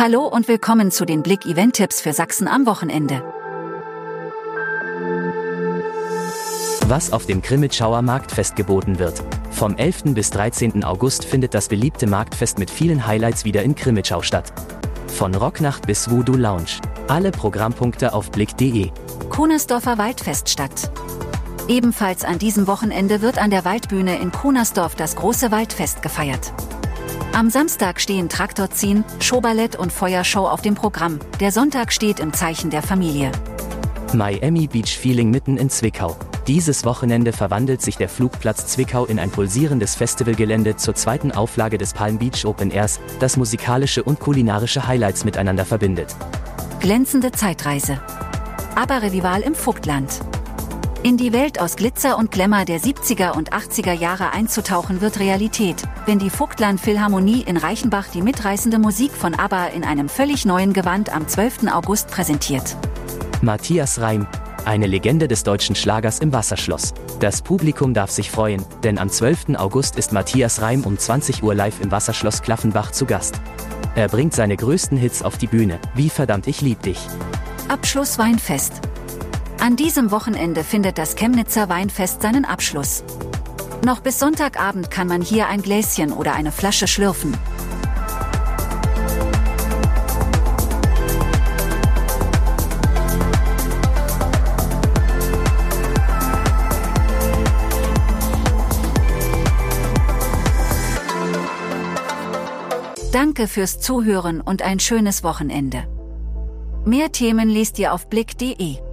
Hallo und willkommen zu den Blick Event Tipps für Sachsen am Wochenende. Was auf dem Grimmitschauer Marktfest geboten wird. Vom 11. bis 13. August findet das beliebte Marktfest mit vielen Highlights wieder in Grimmitschau statt. Von Rocknacht bis Voodoo Lounge. Alle Programmpunkte auf blick.de. Kunersdorfer Waldfest statt. Ebenfalls an diesem Wochenende wird an der Waldbühne in Kunersdorf das große Waldfest gefeiert. Am Samstag stehen Traktorziehen, Showballett und Feuershow auf dem Programm. Der Sonntag steht im Zeichen der Familie. Miami Beach Feeling mitten in Zwickau. Dieses Wochenende verwandelt sich der Flugplatz Zwickau in ein pulsierendes Festivalgelände zur zweiten Auflage des Palm Beach Open Airs, das musikalische und kulinarische Highlights miteinander verbindet. Glänzende Zeitreise. Aber Revival im Vogtland. In die Welt aus Glitzer und Glamour der 70er und 80er Jahre einzutauchen wird Realität, wenn die Vogtland Philharmonie in Reichenbach die mitreißende Musik von ABBA in einem völlig neuen Gewand am 12. August präsentiert. Matthias Reim, eine Legende des deutschen Schlagers im Wasserschloss. Das Publikum darf sich freuen, denn am 12. August ist Matthias Reim um 20 Uhr live im Wasserschloss Klaffenbach zu Gast. Er bringt seine größten Hits auf die Bühne, wie verdammt ich lieb dich. Abschluss Weinfest. An diesem Wochenende findet das Chemnitzer Weinfest seinen Abschluss. Noch bis Sonntagabend kann man hier ein Gläschen oder eine Flasche schlürfen. Danke fürs Zuhören und ein schönes Wochenende. Mehr Themen liest ihr auf blick.de.